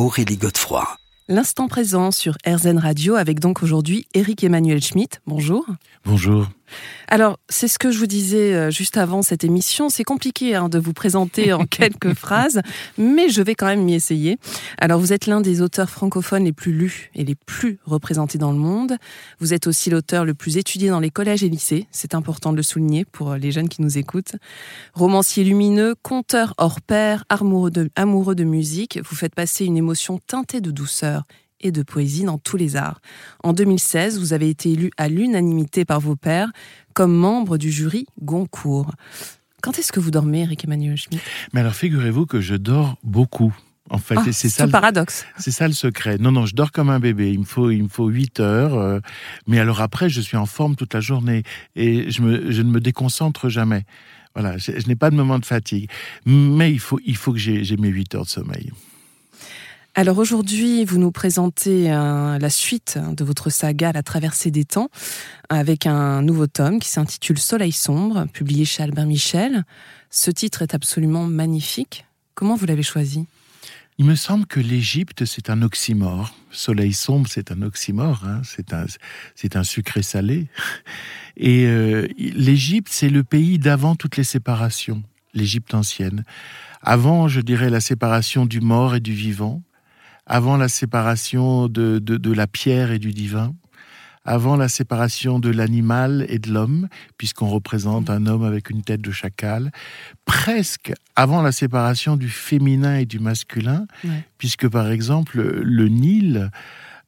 Aurélie Godefroy. L'instant présent sur RZN Radio avec donc aujourd'hui Eric Emmanuel Schmitt. Bonjour. Bonjour. Alors, c'est ce que je vous disais euh, juste avant cette émission. C'est compliqué hein, de vous présenter en quelques phrases, mais je vais quand même m'y essayer. Alors, vous êtes l'un des auteurs francophones les plus lus et les plus représentés dans le monde. Vous êtes aussi l'auteur le plus étudié dans les collèges et lycées. C'est important de le souligner pour les jeunes qui nous écoutent. Romancier lumineux, conteur hors pair, amoureux de, amoureux de musique, vous faites passer une émotion teintée de douceur et de poésie dans tous les arts. En 2016, vous avez été élu à l'unanimité par vos pairs comme membre du jury Goncourt. Quand est-ce que vous dormez, Eric Emmanuel Schmitt? Mais alors figurez-vous que je dors beaucoup. En fait, Ah, c'est ça, le paradoxe. c'est ça le secret. Non, non, je dors comme un bébé. Il me faut, il me faut 8 heures. euh, mais alors après, je suis en forme toute la journée et je, me, je ne me déconcentre jamais. Voilà, je, je n'ai pas de moment de fatigue. Mais il faut, il faut que j'ai j'ai mes 8 heures de sommeil. Alors aujourd'hui, vous nous présentez euh, la suite de votre saga La traversée des temps avec un nouveau tome qui s'intitule Soleil sombre, publié chez Albin Michel. Ce titre est absolument magnifique. Comment vous l'avez choisi? Il me semble que l'Égypte, c'est un oxymore. Soleil sombre, c'est un oxymore. hein. C'est un, c'est un sucré salé. Et euh, l'Égypte, c'est le pays d'avant toutes les séparations. L'Égypte ancienne. Avant, je dirais, la séparation du mort et du vivant. Avant la séparation de, de, de la pierre et du divin. Avant la séparation de l'animal et de l'homme, puisqu'on représente un homme avec une tête de chacal. Presque avant la séparation du féminin et du masculin, Ouais. puisque par exemple le Nil,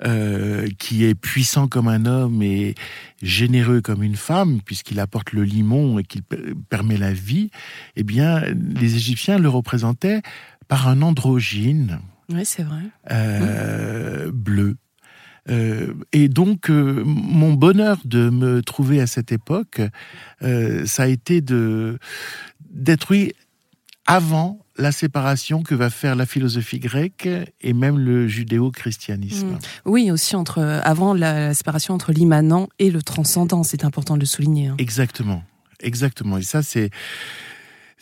euh, qui est puissant comme un homme et généreux comme une femme, puisqu'il apporte le limon et qu'il per- permet la vie, eh bien les Égyptiens le représentaient par un androgyne Oui, c'est vrai. euh, bleu. Euh, et donc, euh, mon bonheur de me trouver à cette époque, ça a été de d'être oui avant la séparation que va faire la philosophie grecque et même le judéo-christianisme. Mm. Oui, aussi entre avant la, la séparation entre l'immanent et le transcendant, c'est important de le souligner. hein. Exactement, exactement. Et ça, c'est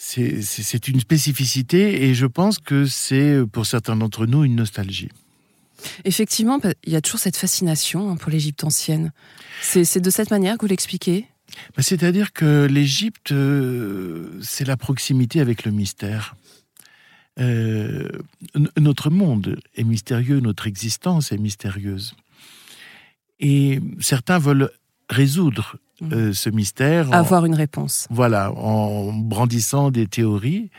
c'est une spécificité et je pense que c'est pour certains d'entre nous une nostalgie. Effectivement, bah, il y a toujours cette fascination hein, pour l'Égypte ancienne. C'est de cette manière que vous l'expliquez? Ben, C'est-à-dire que l'Égypte, euh, c'est la proximité avec le mystère. Euh, notre monde est mystérieux, notre existence est mystérieuse. Et certains veulent résoudre euh, ce mystère en, Avoir une réponse. voilà, en brandissant des théories.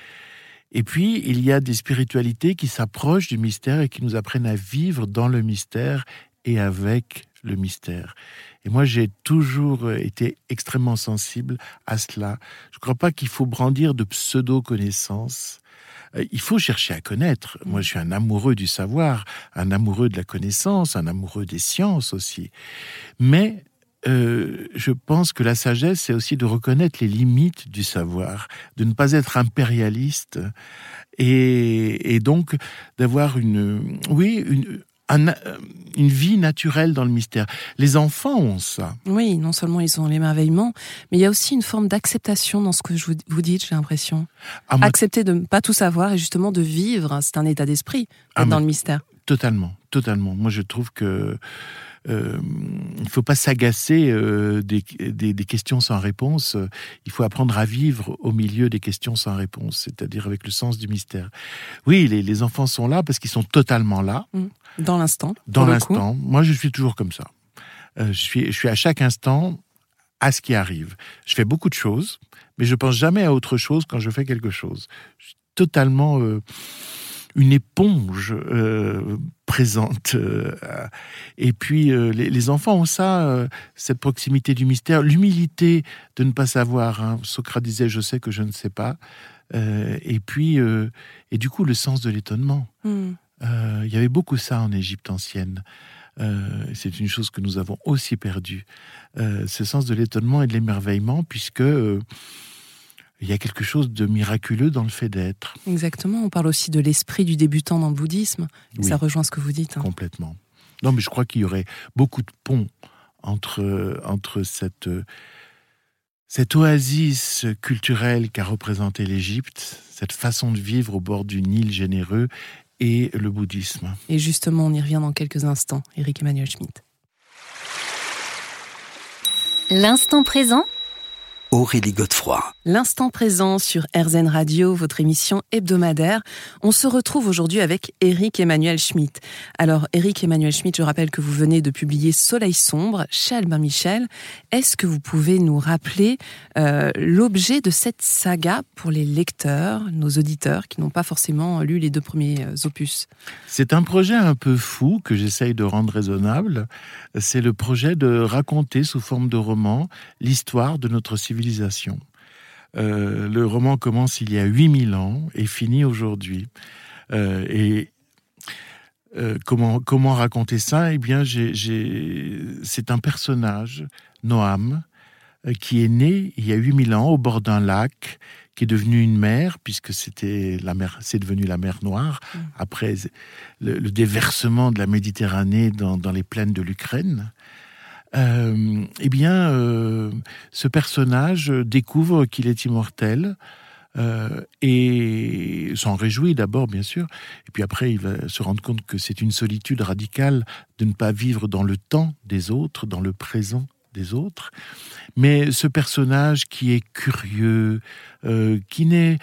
Et puis, il y a des spiritualités qui s'approchent du mystère et qui nous apprennent à vivre dans le mystère et avec le mystère. Et moi, j'ai toujours euh, été extrêmement sensible à cela. Je ne crois pas qu'il faut brandir de pseudo-connaissances. Euh, Il faut chercher à connaître. Moi, je suis un amoureux du savoir, un amoureux de la connaissance, un amoureux des sciences aussi. Mais euh, je pense que la sagesse, c'est aussi de reconnaître les limites du savoir, de ne pas être impérialiste et, et donc d'avoir une, oui, une, un- une vie naturelle dans le mystère. Les enfants ont ça. Oui, non seulement ils ont l'émerveillement, mais il y a aussi une forme d'acceptation dans ce que je vous, vous dites, j'ai l'impression. Ah, moi, Accepter de ne pas tout savoir et justement de vivre, c'est un état d'esprit Ah, dans le mystère. Totalement, totalement. Moi, je trouve que euh, il faut pas s'agacer euh, des, des, des questions sans réponse. Il faut apprendre à vivre au milieu des questions sans réponse, c'est-à-dire avec le sens du mystère. Oui, les, les enfants sont là parce qu'ils sont totalement là, Dans l'instant. dans l'instant. Moi, je suis toujours comme ça. Euh, je suis, je suis à chaque instant à ce qui arrive. Je fais beaucoup de choses, mais je pense jamais à autre chose quand je fais quelque chose. Je suis totalement une éponge euh, présente. euh, et puis euh, les, les enfants ont ça, euh, cette proximité du mystère, l'humilité de ne pas savoir. hein. Socrate disait je sais que je ne sais pas. Et puis et du coup le sens de l'étonnement. Hmm. Il y avait beaucoup ça en Égypte ancienne. Euh, c'est une chose que nous avons aussi perdue. Euh, ce sens de l'étonnement et de l'émerveillement, puisque euh, il y a quelque chose de miraculeux dans le fait d'être, Exactement. On parle aussi de l'esprit du débutant dans le bouddhisme. Oui. Ça rejoint ce que vous dites. hein. complètement. Non, mais je crois qu'il y aurait beaucoup de ponts entre, entre cette, euh, cette oasis culturelle qu'a représentée l'Égypte, cette façon de vivre au bord du Nil généreux, et le bouddhisme. Et justement, on y revient dans quelques instants. Eric Emmanuel Schmitt. L'instant présent Aurélie Godefroy. L'instant présent sur RZN Radio, votre émission hebdomadaire. On se retrouve aujourd'hui avec Eric Emmanuel Schmitt. Alors, Eric Emmanuel Schmitt, je rappelle que vous venez de publier Soleil sombre chez Albin Michel. Est-ce que vous pouvez nous rappeler euh, l'objet de cette saga pour les lecteurs, nos auditeurs qui n'ont pas forcément lu les deux premiers euh, opus? C'est un projet un peu fou que j'essaye de rendre raisonnable. C'est le projet de raconter sous forme de roman l'histoire de notre civilisation. Euh, le roman commence il y a 8000 ans et finit aujourd'hui. Euh, et euh, comment, comment raconter ça? Eh bien, c'est un personnage, Noam, qui est né il y a 8000 ans au bord d'un lac, qui est devenu une mer, puisque c'était la mer, c'est devenu la mer Noire, après le, le déversement de la Méditerranée dans, dans les plaines de l'Ukraine. Euh, eh bien, euh, ce personnage découvre qu'il est immortel euh, et s'en réjouit d'abord, bien sûr, et puis après, il va se rendre compte que c'est une solitude radicale de ne pas vivre dans le temps des autres, dans le présent des autres. Mais ce personnage qui est curieux, euh, qui n'est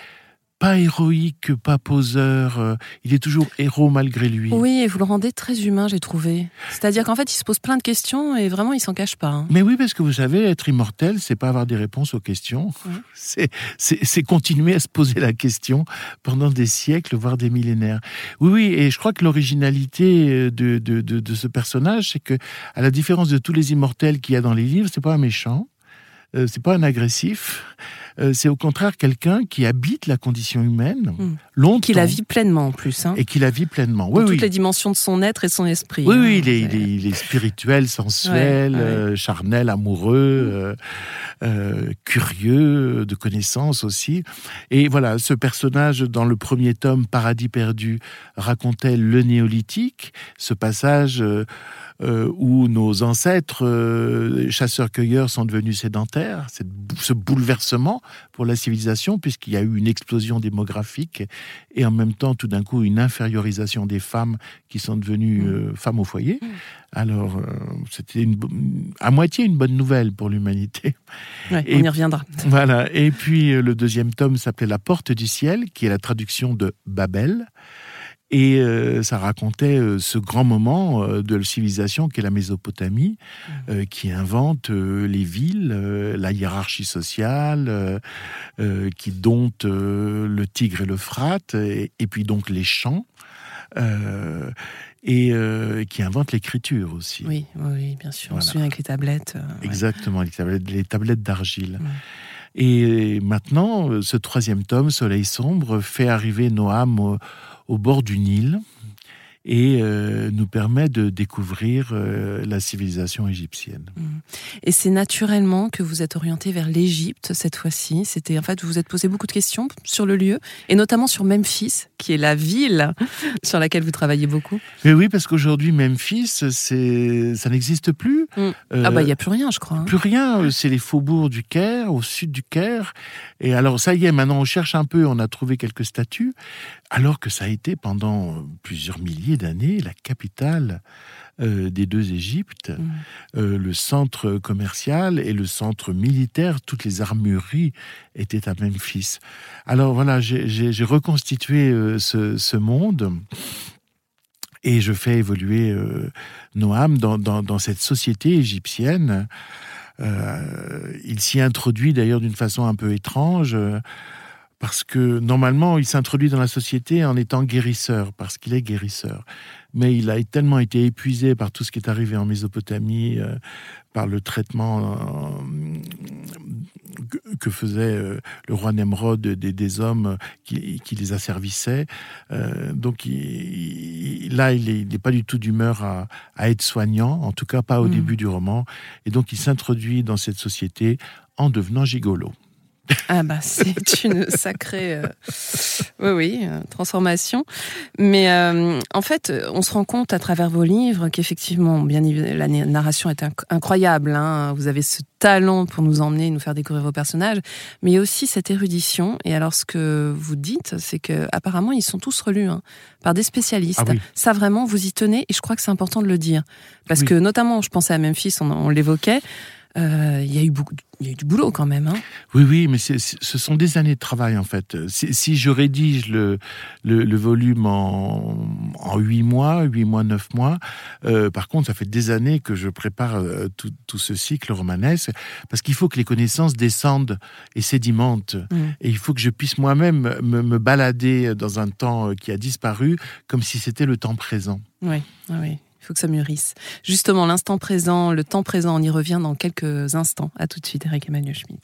pas héroïque, pas poseur, euh, il est toujours héros malgré lui. Oui, et vous le rendez très humain, j'ai trouvé. C'est-à-dire qu'en fait, il se pose plein de questions et vraiment, il s'en cache pas. hein. Mais oui, parce que vous savez, être immortel, c'est pas avoir des réponses aux questions. C'est, continuer à se poser la question pendant des siècles, voire des millénaires. Oui, oui, et je crois que l'originalité de, de, de, de ce personnage, c'est que, à la différence de tous les immortels qu'il y a dans les livres, c'est pas un méchant, euh, c'est pas un agressif, euh, c'est au contraire quelqu'un qui habite la condition humaine Mm. longtemps Qui la vit pleinement en plus. Hein. et qui la vit pleinement. Dans Oui, toutes les dimensions de son être et de son esprit. Oui, hein. oui, il est, C'est- il est- il est spirituel, sensuel, Ouais, ouais. euh, charnel, amoureux, euh, curieux, de connaissances aussi. Et voilà, ce personnage dans le premier tome, Paradis perdu, racontait le néolithique, ce passage euh, où nos ancêtres euh, chasseurs-cueilleurs sont devenus sédentaires, cette ce bouleversement pour la civilisation, puisqu'il y a eu une explosion démographique et en même temps, tout d'un coup, une infériorisation des femmes qui sont devenues Mm. euh, femmes au foyer. Alors, euh, c'était à moitié une bonne nouvelle pour l'humanité. Ouais, on y reviendra. Voilà. Et puis, euh, le deuxième tome s'appelait La Porte du Ciel, qui est la traduction de Babel. Et euh, ça racontait euh, ce grand moment euh, de la civilisation qu'est la Mésopotamie, euh, qui invente euh, les villes, euh, la hiérarchie sociale, euh, euh, qui dompte euh, le Tigre et l'Euphrate, et, et puis donc les champs, euh, et euh, qui invente l'écriture aussi. Oui, oui, bien sûr. On Voilà. se souvient avec les tablettes. euh, ouais. Exactement, les tablettes, les tablettes d'argile. Ouais. Et maintenant, ce troisième tome, Soleil sombre, fait arriver Noam au, au bord du Nil et euh, nous permet de découvrir euh, la civilisation égyptienne. Et c'est naturellement que vous êtes orienté vers l'Égypte cette fois-ci. C'était en fait, vous vous êtes posé beaucoup de questions sur le lieu et notamment sur Memphis, qui est la ville sur laquelle vous travaillez beaucoup. Mais oui, parce qu'aujourd'hui, Memphis, c'est, ça n'existe plus. Mm. Euh, ah bah il y a plus rien, je crois. hein. Plus rien, c'est les faubourgs du Caire, au sud du Caire. Et alors, ça y est, maintenant on cherche un peu, on a trouvé quelques statues, alors que ça a été pendant euh, plusieurs milliers d'années la capitale euh, des deux Égyptes, Mm. Euh, le centre commercial et le centre militaire, toutes les armureries étaient à Memphis. Alors voilà, j'ai- reconstitué euh, ce, ce monde. Et je fais évoluer Noam dans, dans, dans cette société égyptienne il s'y introduit d'ailleurs d'une façon un peu étrange parce que normalement, il s'introduit dans la société en étant guérisseur, parce qu'il est guérisseur. Mais il a tellement été épuisé par tout ce qui est arrivé en Mésopotamie, euh, par le traitement euh, que, faisait euh, le roi Nemrod des, hommes qui, les asservissaient. donc là, il n'est pas du tout d'humeur à, être soignant, en tout cas pas au mmh. début du roman. Et donc il s'introduit dans cette société en devenant gigolo. Ah bah c'est une sacrée, euh, oui oui, euh, transformation. Mais euh, en fait, on se rend compte à travers vos livres qu'effectivement, bien la narration est incroyable. Hein. Vous avez ce talent pour nous emmener, nous faire découvrir vos personnages, mais il y a aussi cette érudition. Et alors, ce que vous dites, c'est que apparemment, ils sont tous relus hein, par des spécialistes. Ah Ça vraiment, vous y tenez, et je crois que c'est important de le dire, parce que notamment, je pensais à Memphis, on, on l'évoquait. Euh, il y a eu beaucoup, il y a eu du boulot quand même. Hein oui, oui, mais ce sont des années de travail en fait. Si, je rédige le, le, volume en huit mois, huit mois, neuf mois, euh, par contre, ça fait des années que je prépare euh, tout, tout, ce cycle romanesque parce qu'il faut que les connaissances descendent et sédimentent. Mmh. Et il faut que je puisse moi-même me, me, balader dans un temps qui a disparu comme si c'était le temps présent. Oui, oui faut que ça mûrisse. Justement, l'instant présent, le temps présent, on y revient dans quelques instants. À tout de suite, Eric Emmanuel Schmidt.